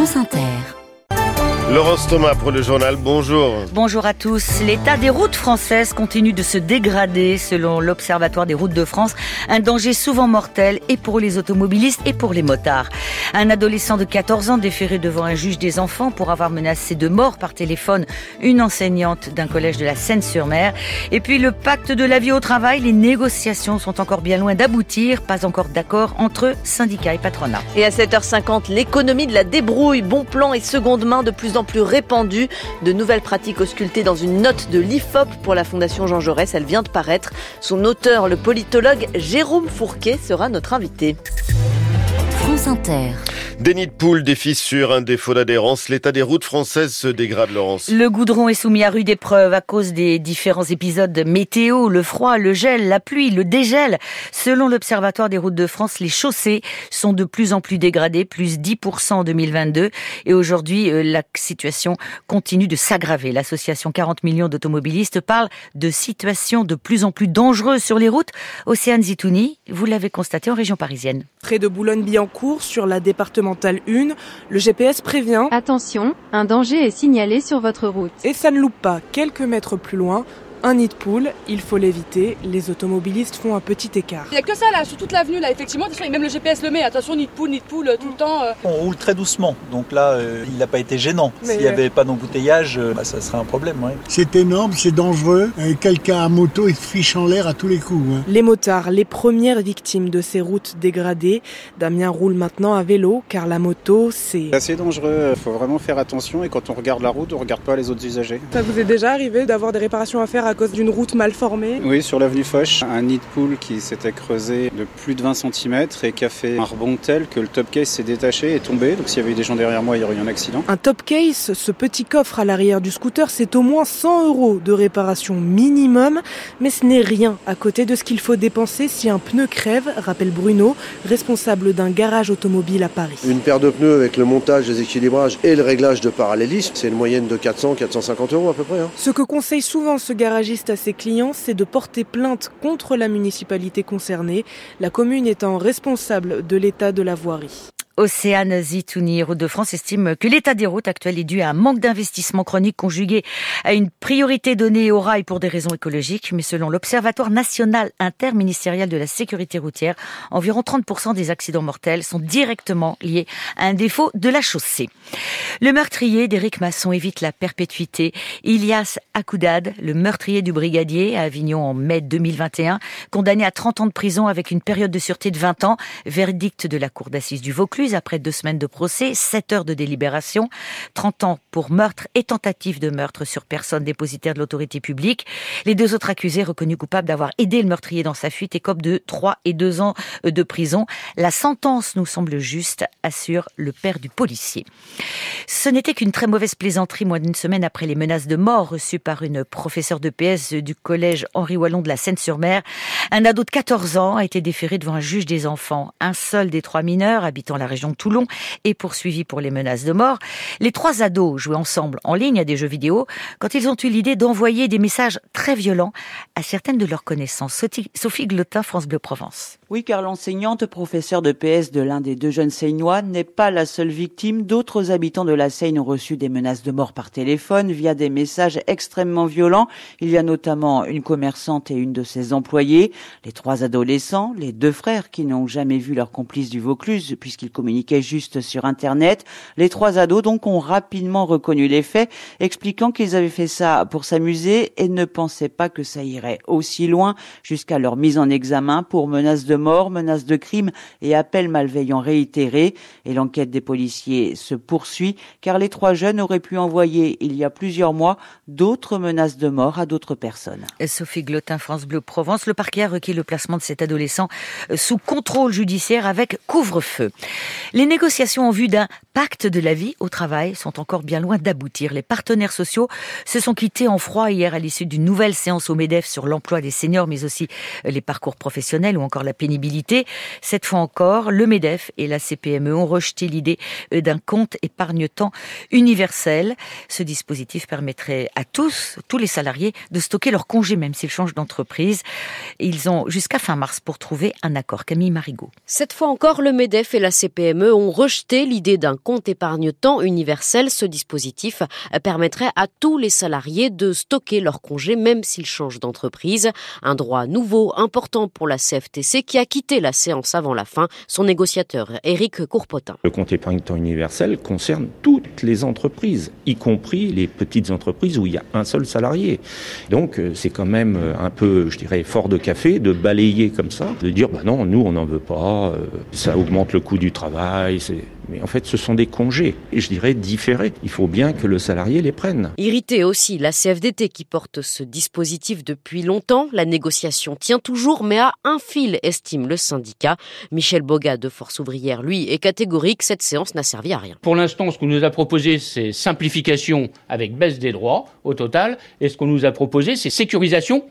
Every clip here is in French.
France Inter. Laurence Thomas pour le journal, bonjour. Bonjour à tous. L'état des routes françaises continue de se dégrader selon l'Observatoire des routes de France. Un danger souvent mortel et pour les automobilistes et pour les motards. Un adolescent de 14 ans déféré devant un juge des enfants pour avoir menacé de mort par téléphone une enseignante d'un collège de la Seine-sur-Mer. Et puis le pacte de la vie au travail, les négociations sont encore bien loin d'aboutir, pas encore d'accord entre syndicats et patronat. Et à 7h50, l'économie de la débrouille, bon plan et seconde main de plus en plus répandue. De nouvelles pratiques auscultées dans une note de l'IFOP pour la Fondation Jean Jaurès. Elle vient de paraître. Son auteur, le politologue Jérôme Fourquet, sera notre invité. France Inter. Déni de poule, des fissures, un défaut d'adhérence. L'état des routes françaises se dégrade, Laurence. Le goudron est soumis à rude épreuve à cause des différents épisodes météo, le froid, le gel, la pluie, le dégel. Selon l'Observatoire des routes de France, les chaussées sont de plus en plus dégradées, plus 10% en 2022. Et aujourd'hui, euh, la situation continue de s'aggraver. L'association 40 millions d'automobilistes parle de situations de plus en plus dangereuses sur les routes. Océane Zitouni, vous l'avez constaté en région parisienne. Près de Boulogne-Billancourt, sur la départementale 1, le GPS prévient Attention, un danger est signalé sur votre route. et ça ne loupe pas. Quelques mètres plus loin, un nid de poule, il faut l'éviter. Les automobilistes font un petit écart. Il n'y a que ça là, sur toute l'avenue là, effectivement, et même le GPS le met, attention, nid de poule, nid de poule, euh, tout le temps. euh. On roule très doucement, donc là, euh, il n'a pas été gênant. S'il n'y euh, avait pas d'embouteillage, euh, bah, ça serait un problème. ouais. C'est énorme, c'est dangereux. Euh, Quelqu'un à moto, il se fiche en l'air à tous les coups. hein. Les motards, les premières victimes de ces routes dégradées. Damien roule maintenant à vélo, car la moto, c'est... C'est assez dangereux, il faut vraiment faire attention et quand on regarde la route, on regarde pas les autres usagers. Ça vous est déjà arrivé d'avoir des réparations à faire à cause d'une route mal formée Oui, sur l'avenue Foch, un nid de poule qui s'était creusé de plus de 20 cm et qui a fait un rebond tel que le top case s'est détaché et est tombé. Donc s'il y avait eu des gens derrière moi, il y aurait eu un accident. Un top case, ce petit coffre à l'arrière du scooter, c'est au moins 100 euros de réparation minimum, mais ce n'est rien à côté de ce qu'il faut dépenser si un pneu crève, rappelle Bruno, responsable d'un garage automobile à Paris. Une paire de pneus avec le montage des équilibrages et le réglage de parallélisme, c'est une moyenne de 400-450 euros à peu près. hein. Ce que conseille souvent ce à ses clients, c'est de porter plainte contre la municipalité concernée, la commune étant responsable de l'état de la voirie. Océane Zitouni, Route de France, estime que l'état des routes actuel est dû à un manque d'investissement chronique conjugué à une priorité donnée au rail pour des raisons écologiques. Mais selon l'Observatoire national interministériel de la sécurité routière, environ 30% des accidents mortels sont directement liés à un défaut de la chaussée. Le meurtrier d'Éric Masson évite la perpétuité. Ilias Akoudad, le meurtrier du brigadier à Avignon en mai 2021, condamné à 30 ans de prison avec une période de sûreté de 20 ans, verdict de la cour d'assises du Vaucluse après deux semaines de procès, 7 heures de délibération, 30 ans pour meurtre et tentative de meurtre sur personne dépositaire de l'autorité publique. Les deux autres accusés reconnus coupables d'avoir aidé le meurtrier dans sa fuite écopent de 3 et 2 ans de prison. La sentence nous semble juste, assure le père du policier. Ce n'était qu'une très mauvaise plaisanterie moins d'une semaine après les menaces de mort reçues par une professeure de PS du collège Henri Wallon de la Seine-sur-Mer. Un ado de 14 ans a été déféré devant un juge des enfants. Un seul des trois mineurs habitant la région de Toulon est poursuivi pour les menaces de mort. Les trois ados jouaient ensemble en ligne à des jeux vidéo quand ils ont eu l'idée d'envoyer des messages très violents à certaines de leurs connaissances. Sophie- Sophie Glotin, France Bleu Provence. Oui, car l'enseignante professeure de PS de l'un des deux jeunes Seignois n'est pas la seule victime. D'autres habitants de la Seine ont reçu des menaces de mort par téléphone via des messages extrêmement violents. Il y a notamment une commerçante et une de ses employées, les trois adolescents, les deux frères qui n'ont jamais vu leur complice du Vaucluse puisqu'ils communiquaient juste sur Internet. Les trois ados donc ont rapidement reconnu les faits, expliquant qu'ils avaient fait ça pour s'amuser et ne pensaient pas que ça irait aussi loin jusqu'à leur mise en examen pour menaces de mort, menaces de crime et appels malveillants réitérés. Et l'enquête des policiers se poursuit car les trois jeunes auraient pu envoyer il y a plusieurs mois d'autres menaces de mort à d'autres personnes. Sophie Glotin, France Bleu Provence. Le parquet a requis le placement de cet adolescent euh, sous contrôle judiciaire avec couvre-feu. Les négociations en vue d'un pacte de la vie au travail sont encore bien loin d'aboutir. Les partenaires sociaux se sont quittés en froid hier à l'issue d'une nouvelle séance au MEDEF sur l'emploi des seniors, mais aussi les parcours professionnels ou encore la pénibilité. Cette fois encore, le MEDEF et la CPME ont rejeté l'idée d'un compte épargne-temps universel. Ce dispositif permettrait à tous, tous les salariés, de stocker leur congé même s'ils changent d'entreprise. Ils ont jusqu'à fin mars pour trouver un accord. Camille Marigot. Cette fois encore, le MEDEF et la CPME PME ont rejeté l'idée d'un compte épargne-temps universel. Ce dispositif permettrait à tous les salariés de stocker leurs congés même s'ils changent d'entreprise. Un droit nouveau important pour la CFTC qui a quitté la séance avant la fin. Son négociateur Éric Courpotin. Le compte épargne-temps universel concerne toutes les entreprises, y compris les petites entreprises où il y a un seul salarié. Donc euh, c'est quand même euh, un peu, je dirais, fort de café de balayer comme ça, de dire bah non, nous on n'en veut pas, euh, ça augmente le coût du travail, mais en fait, ce sont des congés, et je dirais différés. Il faut bien que le salarié les prenne. Irrité aussi, la CFDT qui porte ce dispositif depuis longtemps. La négociation tient toujours, mais à un fil, estime le syndicat. Michel Boga de Force ouvrière, lui, est catégorique. Cette séance n'a servi à rien. Pour l'instant, ce qu'on nous a proposé, c'est simplification avec baisse des droits au total. Et ce qu'on nous a proposé, c'est sécurisation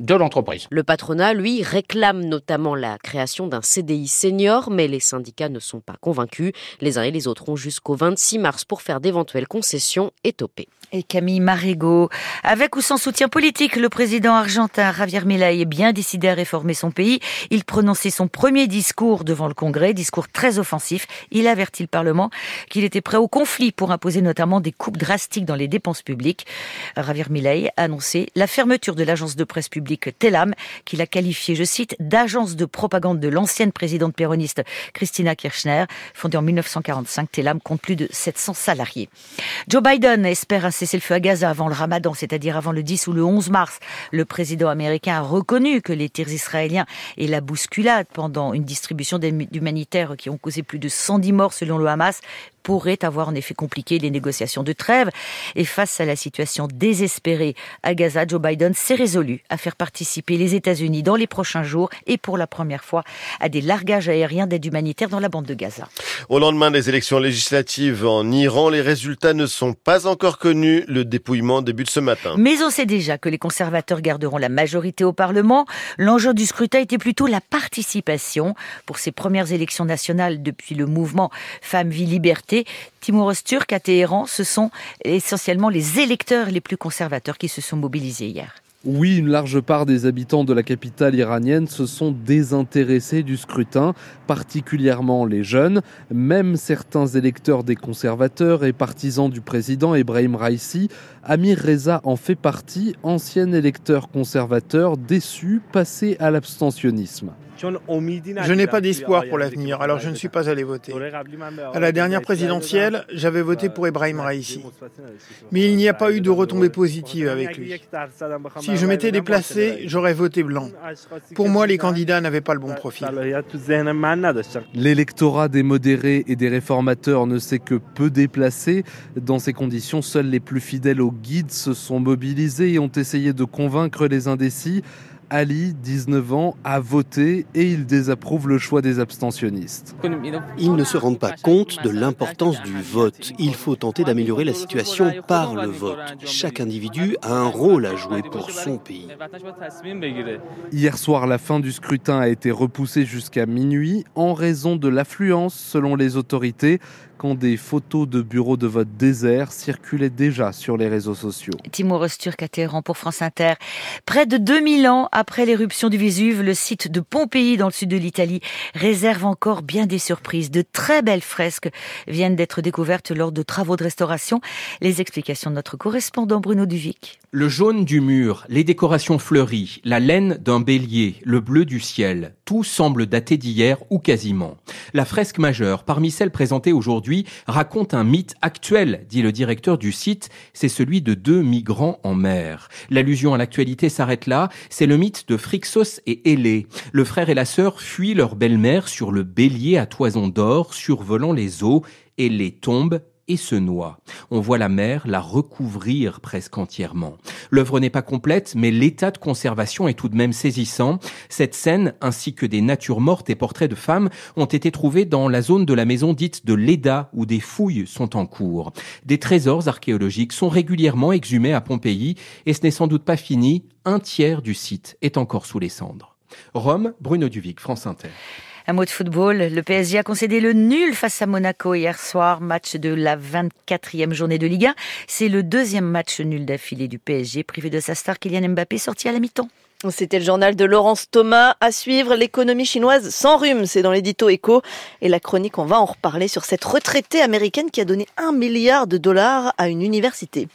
de l'entreprise. Le patronat, lui, réclame notamment la création d'un CDI senior, mais les syndicats ne sont pas convaincus. Les uns et les autres ont jusqu'au 26 mars pour faire d'éventuelles concessions et toper. Et Camille Marigot, avec ou sans soutien politique, le président argentin Javier Milei est bien décidé à réformer son pays. Il prononçait son premier discours devant le Congrès, discours très offensif. Il avertit le Parlement qu'il était prêt au conflit pour imposer notamment des coupes drastiques dans les dépenses publiques. Javier Milei a annoncé la fermeture de l'agence de presse publique Telam, qu'il a qualifiée, je cite, d'agence de propagande de l'ancienne présidente péroniste Christina Kirchner. Fondée en 1945, Telam compte plus de 700 salariés. Joe Biden espère un cessez-le-feu à Gaza avant le ramadan, c'est-à-dire avant le 10 ou le 11 mars. Le président américain a reconnu que les tirs israéliens et la bousculade pendant une distribution d'aide humanitaire qui ont causé plus de 110 morts selon le Hamas pourrait avoir en effet compliqué les négociations de trêve. Et face à la situation désespérée à Gaza, Joe Biden s'est résolu à faire participer les États-Unis dans les prochains jours et pour la première fois à des largages aériens d'aide humanitaire dans la bande de Gaza. Au lendemain des élections législatives en Iran, les résultats ne sont pas encore connus. Le dépouillement débute ce matin. Mais on sait déjà que les conservateurs garderont la majorité au Parlement. L'enjeu du scrutin était plutôt la participation pour ces premières élections nationales depuis le mouvement Femmes, Vie, Liberté. Timur Turc à Téhéran, ce sont essentiellement les électeurs les plus conservateurs qui se sont mobilisés hier. Oui, une large part des habitants de la capitale iranienne se sont désintéressés du scrutin, particulièrement les jeunes. Même certains électeurs des conservateurs et partisans du président Ebrahim Raisi, Amir Reza en fait partie, ancien électeur conservateur déçu, passé à l'abstentionnisme. Je n'ai pas d'espoir pour l'avenir, alors je ne suis pas allé voter. À la dernière présidentielle, j'avais voté pour Ebrahim Raisi. Mais il n'y a pas eu de retombées positives avec lui. Si je m'étais déplacé, j'aurais voté blanc. Pour moi, les candidats n'avaient pas le bon profil. L'électorat des modérés et des réformateurs ne s'est que peu déplacé. Dans ces conditions, seuls les plus fidèles au guide se sont mobilisés et ont essayé de convaincre les indécis. Ali, 19 ans, a voté et il désapprouve le choix des abstentionnistes. Ils ne se rendent pas compte de l'importance du vote. Il faut tenter d'améliorer la situation par le vote. Chaque individu a un rôle à jouer pour son pays. Hier soir, la fin du scrutin a été repoussée jusqu'à minuit en raison de l'affluence selon les autorités quand des photos de bureaux de vote déserts circulaient déjà sur les réseaux sociaux. Timur Turc à Téhéran pour France Inter. Près de 2000 ans après l'éruption du Vésuve, le site de Pompéi dans le sud de l'Italie réserve encore bien des surprises. De très belles fresques viennent d'être découvertes lors de travaux de restauration. Les explications de notre correspondant Bruno Duvic. Le jaune du mur, les décorations fleuries, la laine d'un bélier, le bleu du ciel, tout semble dater d'hier ou quasiment. La fresque majeure, parmi celles présentées aujourd'hui, raconte un mythe actuel, dit le directeur du site, c'est celui de deux migrants en mer. L'allusion à l'actualité s'arrête là, c'est le mythe de Phrixos et Hélé. Le frère et la sœur fuient leur belle-mère sur le bélier à toison d'or survolant les eaux et les tombent et se noie. On voit la mer la recouvrir presque entièrement. L'œuvre n'est pas complète, mais l'état de conservation est tout de même saisissant. Cette scène, ainsi que des natures mortes et portraits de femmes, ont été trouvés dans la zone de la maison dite de Leda, où des fouilles sont en cours. Des trésors archéologiques sont régulièrement exhumés à Pompéi, et ce n'est sans doute pas fini. Un tiers du site est encore sous les cendres. Rome, Bruno Duvic, France Inter. Un mot de football, le PSG a concédé le nul face à Monaco hier soir, match de la 24e journée de Ligue 1. C'est le deuxième match nul d'affilée du PSG, privé de sa star Kylian Mbappé, sorti à la mi-temps. C'était le journal de Laurence Thomas. À suivre, l'économie chinoise sans rhume. C'est dans l'édito Echo. Et la chronique, on va en reparler sur cette retraitée américaine qui a donné un milliard de dollars à une université.